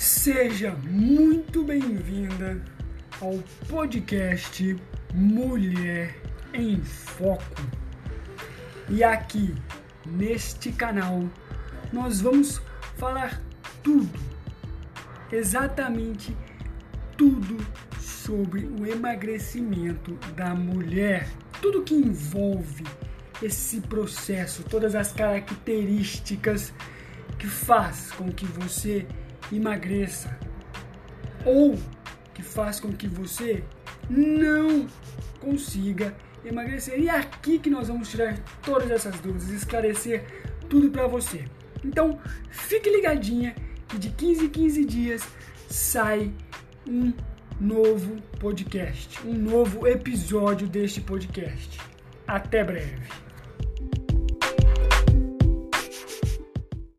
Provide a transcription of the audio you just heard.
Seja muito bem-vinda ao podcast Mulher em Foco. E aqui, neste canal, nós vamos falar tudo, exatamente tudo sobre o emagrecimento da mulher, tudo que envolve esse processo, todas as características que faz com que você emagreça ou que faz com que você não consiga emagrecer. E é aqui que nós vamos tirar todas essas dúvidas, esclarecer tudo para você. Então, fique ligadinha que de 15 em 15 dias sai um novo podcast, um novo episódio deste podcast. Até breve.